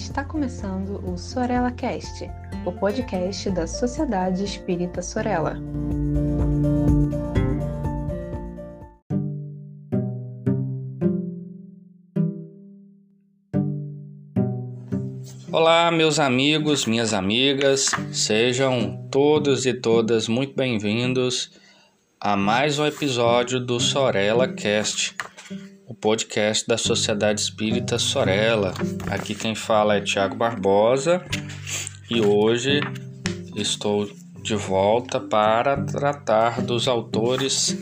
Está começando o Sorella Cast, o podcast da Sociedade Espírita Sorella. Olá, meus amigos, minhas amigas, sejam todos e todas muito bem-vindos a mais um episódio do Sorella Cast o podcast da Sociedade Espírita Sorella. Aqui quem fala é Tiago Barbosa e hoje estou de volta para tratar dos autores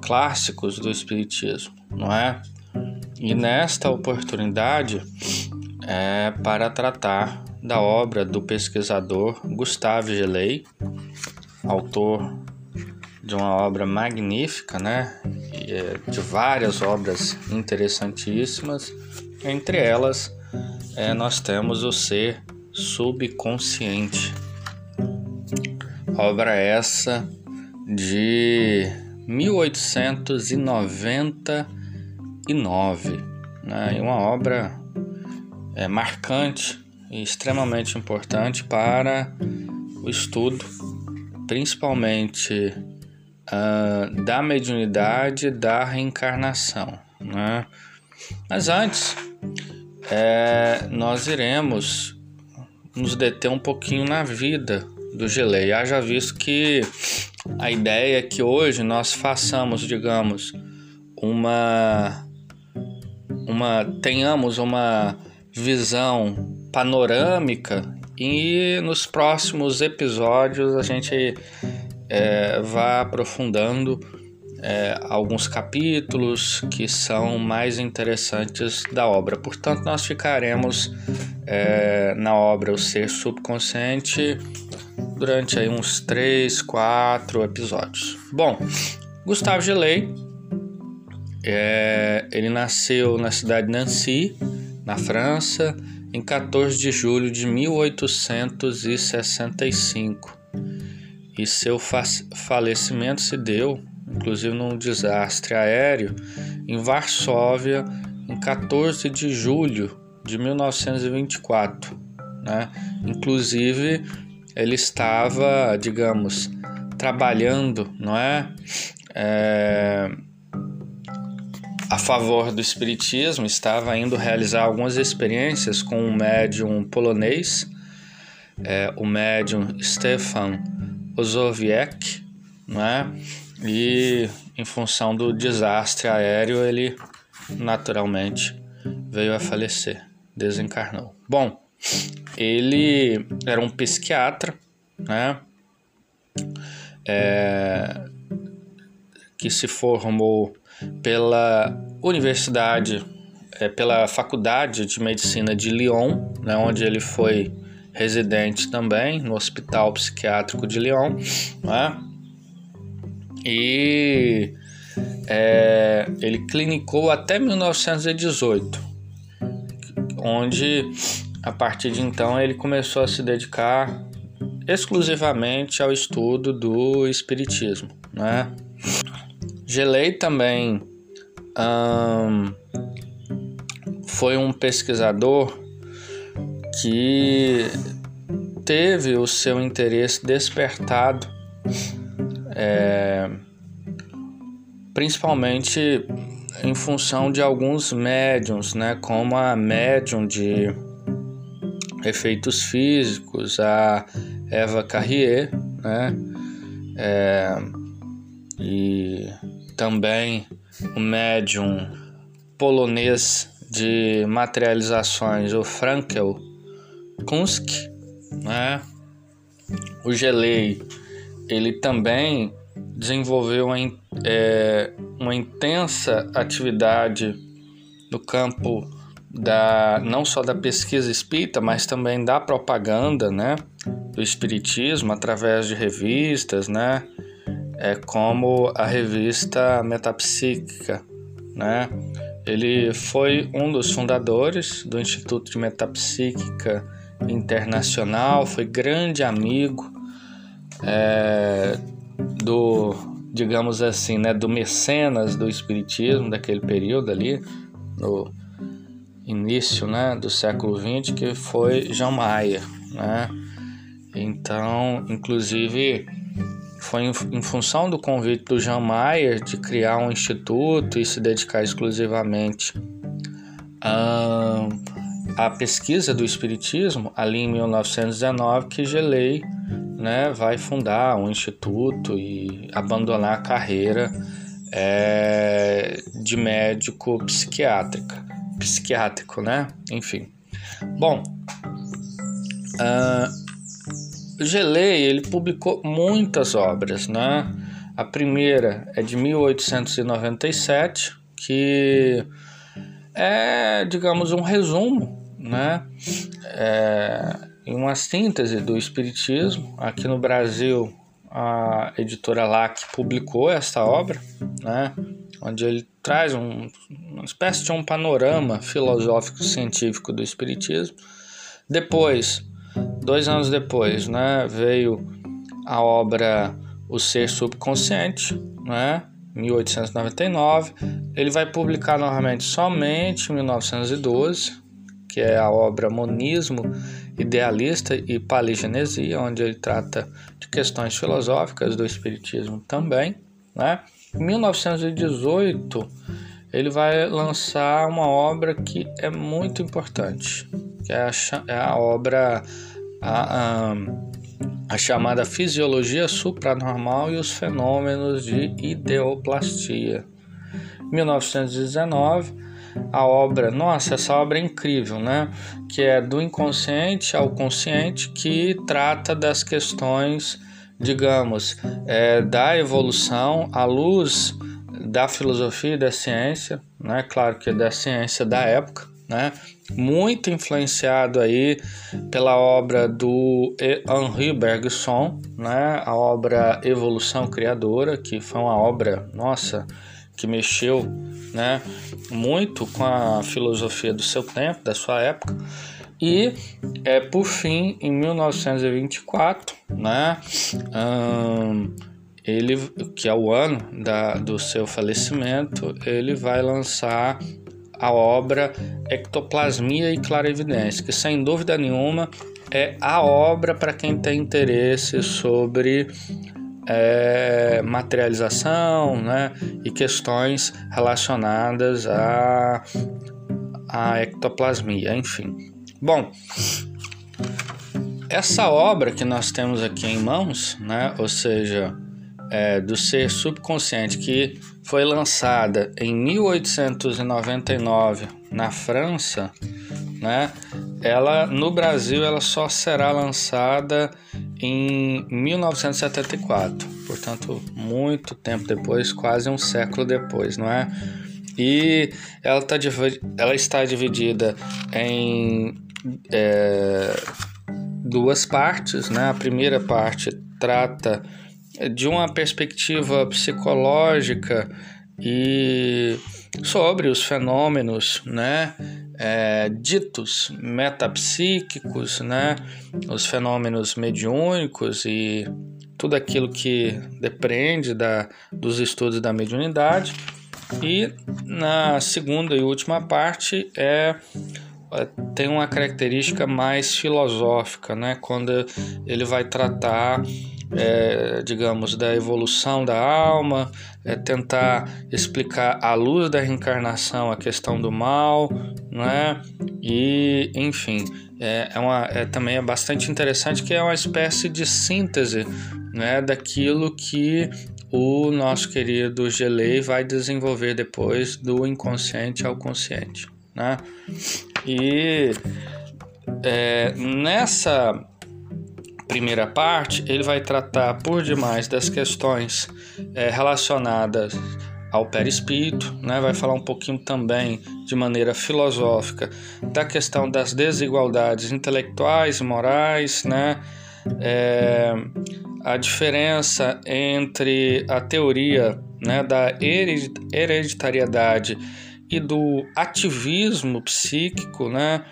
clássicos do Espiritismo, não é? E nesta oportunidade é para tratar da obra do pesquisador Gustavo Gelei, autor de uma obra magnífica, né? É, de várias obras interessantíssimas. Entre elas, é, nós temos o Ser Subconsciente. Obra essa de 1899, né? Uma obra é, marcante e extremamente importante para o estudo, principalmente uh, da mediunidade da reencarnação. Né? Mas antes, é, nós iremos nos deter um pouquinho na vida do Gelei. Já visto que a ideia é que hoje nós façamos, digamos, uma, uma tenhamos uma visão panorâmica e nos próximos episódios a gente é, vá aprofundando é, alguns capítulos que são mais interessantes da obra. Portanto, nós ficaremos é, na obra O Ser Subconsciente durante aí uns três, quatro episódios. Bom, Gustavo Gelei, é, ele nasceu na cidade de Nancy, na França, em 14 de julho de 1865 e seu falecimento se deu, inclusive num desastre aéreo, em Varsóvia, em 14 de julho de 1924. Né? Inclusive, ele estava, digamos, trabalhando, não é? é a favor do espiritismo, estava indo realizar algumas experiências com um médium polonês, é, o médium Stefan Ozowiec, né? E em função do desastre aéreo, ele naturalmente veio a falecer, desencarnou. Bom, ele era um psiquiatra, né? É, que se formou pela Universidade, é, pela Faculdade de Medicina de Lyon, né, onde ele foi residente também no Hospital Psiquiátrico de Lyon, né? e é, ele clinicou até 1918, onde a partir de então ele começou a se dedicar exclusivamente ao estudo do espiritismo, né? Gelei também hum, foi um pesquisador que teve o seu interesse despertado, é, principalmente em função de alguns médiums, né, como a médium de efeitos físicos, a Eva Carrier, né, é, e também o médium polonês de materializações, o Frankel, Kunsk, né? O Gelei, ele também desenvolveu uma, é, uma intensa atividade no campo da não só da pesquisa espírita, mas também da propaganda, né, do espiritismo através de revistas, né, é como a revista Metapsíquica, né. Ele foi um dos fundadores do Instituto de Metapsíquica internacional, foi grande amigo é, do, digamos assim, né, do mecenas do espiritismo daquele período ali, no, início né, do século XX, que foi Mayer. Né? Então, inclusive, foi em, em função do convite do Jean Mayer de criar um instituto e se dedicar exclusivamente a, a pesquisa do Espiritismo, ali em 1919, que Gelei né, vai fundar um instituto e abandonar a carreira é, de médico psiquiátrica, psiquiátrico, né? Enfim. Bom, uh, Gelei ele publicou muitas obras, né? A primeira é de 1897, que é, digamos, um resumo, né? É, em uma síntese do Espiritismo. Aqui no Brasil, a editora LAC publicou esta obra, né, onde ele traz um, uma espécie de um panorama filosófico científico do Espiritismo. Depois, dois anos depois, né, veio a obra O Ser Subconsciente, né, 1899. Ele vai publicar novamente somente em 1912, que é a obra Monismo idealista e paligenesia, onde ele trata de questões filosóficas do espiritismo também. Né? Em 1918, ele vai lançar uma obra que é muito importante, que é a, é a obra a, a, a chamada Fisiologia Supranormal e os Fenômenos de Ideoplastia. 1919 a obra, nossa, essa obra é incrível, né? Que é do inconsciente ao consciente, que trata das questões, digamos, é, da evolução à luz da filosofia e da ciência, né? Claro que é da ciência da época, né? Muito influenciado aí pela obra do Henri Bergson, né? A obra Evolução Criadora, que foi uma obra, nossa, que mexeu né, muito com a filosofia do seu tempo, da sua época. E é por fim, em 1924, né, ele, que é o ano da, do seu falecimento, ele vai lançar a obra Ectoplasmia e Clarividência, que sem dúvida nenhuma é a obra para quem tem interesse sobre é, materialização né, e questões relacionadas à, à ectoplasmia, enfim. Bom, essa obra que nós temos aqui em mãos, né, ou seja, é, do ser subconsciente, que foi lançada em 1899 na França, né, ela no Brasil ela só será lançada em 1974, portanto, muito tempo depois, quase um século depois, não é? E ela, tá, ela está dividida em é, duas partes, né? A primeira parte trata de uma perspectiva psicológica e sobre os fenômenos, né? é, ditos metapsíquicos, né, os fenômenos mediúnicos e tudo aquilo que depende da, dos estudos da mediunidade. E na segunda e última parte é, é tem uma característica mais filosófica, né, quando ele vai tratar é, digamos, da evolução da alma, é tentar explicar à luz da reencarnação a questão do mal, né? E, enfim, é, é, uma, é também é bastante interessante que é uma espécie de síntese, né, daquilo que o nosso querido Gelei vai desenvolver depois do inconsciente ao consciente, né? E é, nessa primeira parte, ele vai tratar por demais das questões é, relacionadas ao perispírito, né? vai falar um pouquinho também de maneira filosófica da questão das desigualdades intelectuais e morais, né? É, a diferença entre a teoria né, da hereditariedade e do ativismo psíquico, né?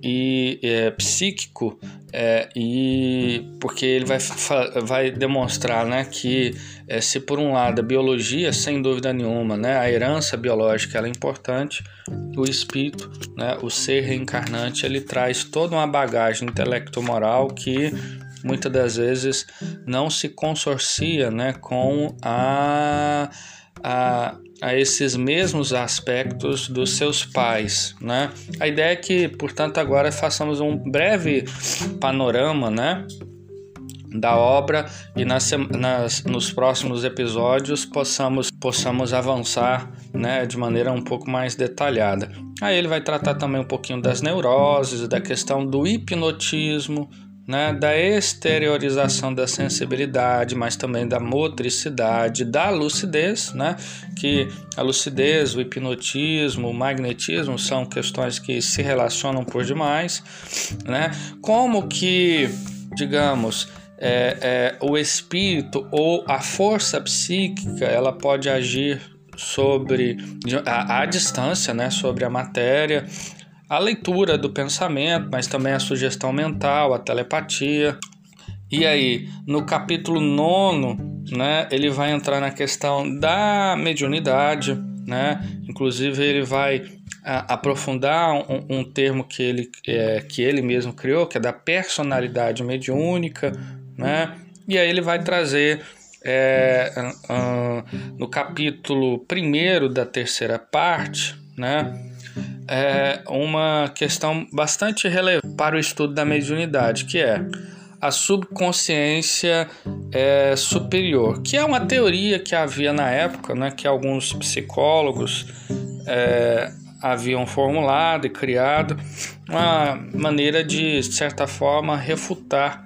E é, psíquico, é, e porque ele vai, vai demonstrar, né, que é, se por um lado a biologia, sem dúvida nenhuma, né, a herança biológica ela é importante, o espírito, né, o ser reencarnante, ele traz toda uma bagagem intelecto-moral que muitas das vezes não se consorcia, né, com a a, a esses mesmos aspectos dos seus pais, né? A ideia é que, portanto, agora façamos um breve panorama, né? da obra e nas, nas, nos próximos episódios possamos, possamos avançar né, de maneira um pouco mais detalhada. Aí ele vai tratar também um pouquinho das neuroses, da questão do hipnotismo, né, da exteriorização da sensibilidade, mas também da motricidade, da lucidez, né, que a lucidez, o hipnotismo, o magnetismo são questões que se relacionam por demais, né, como que, digamos, é, é, o espírito ou a força psíquica ela pode agir sobre a, a distância, né, sobre a matéria, a leitura do pensamento, mas também a sugestão mental, a telepatia. E aí, no capítulo 9, né, ele vai entrar na questão da mediunidade, né? Inclusive ele vai a, aprofundar um, um, termo que ele, é, que ele mesmo criou, que é da personalidade mediúnica, né? E aí ele vai trazer é, uh, no capítulo primeiro da terceira parte, né? É uma questão bastante relevante para o estudo da mediunidade, que é a subconsciência é, superior, que é uma teoria que havia na época, né, que alguns psicólogos é, haviam formulado e criado, uma maneira de, de certa forma, refutar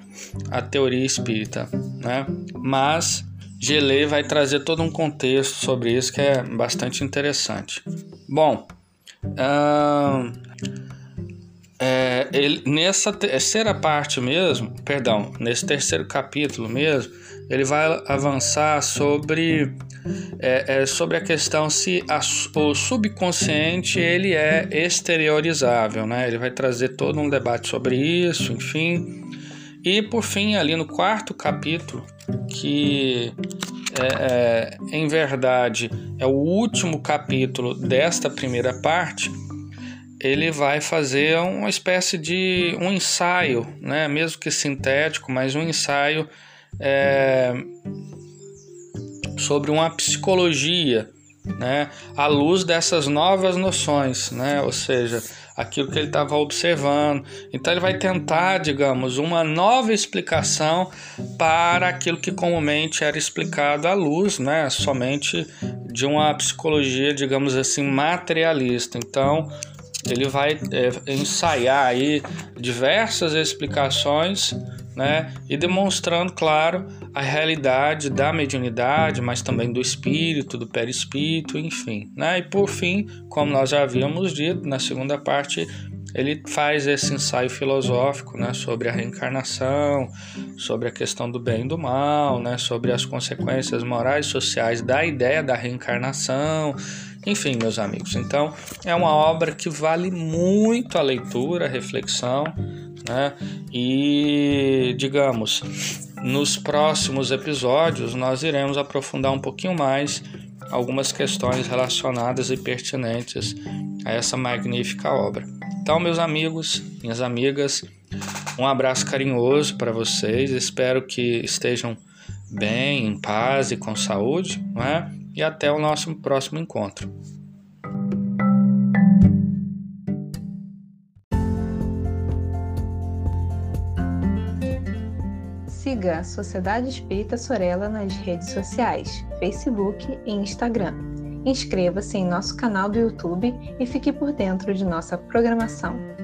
a teoria espírita. Né? Mas Gelê vai trazer todo um contexto sobre isso que é bastante interessante. Bom, é, ele, nessa terceira parte mesmo, perdão, nesse terceiro capítulo mesmo, ele vai avançar sobre, é, é, sobre a questão se a, o subconsciente ele é exteriorizável, né? Ele vai trazer todo um debate sobre isso, enfim. E por fim, ali no quarto capítulo, que é, é, em verdade é o último capítulo desta primeira parte, ele vai fazer uma espécie de um ensaio, né? mesmo que sintético, mas um ensaio é, sobre uma psicologia, né? à luz dessas novas noções, né? ou seja, aquilo que ele estava observando. Então ele vai tentar, digamos, uma nova explicação para aquilo que comumente era explicado à luz, né, somente de uma psicologia, digamos assim, materialista. Então ele vai é, ensaiar aí diversas explicações né? E demonstrando, claro, a realidade da mediunidade, mas também do espírito, do perispírito, enfim, né? E por fim, como nós já havíamos dito na segunda parte, ele faz esse ensaio filosófico, né, sobre a reencarnação, sobre a questão do bem e do mal, né, sobre as consequências morais e sociais da ideia da reencarnação, enfim, meus amigos. Então, é uma obra que vale muito a leitura, a reflexão, né? E digamos, nos próximos episódios nós iremos aprofundar um pouquinho mais algumas questões relacionadas e pertinentes a essa magnífica obra. Então, meus amigos, minhas amigas, um abraço carinhoso para vocês. Espero que estejam bem, em paz e com saúde, não é? E até o nosso próximo encontro. Siga a Sociedade Espírita Sorella nas redes sociais, Facebook e Instagram. Inscreva-se em nosso canal do YouTube e fique por dentro de nossa programação.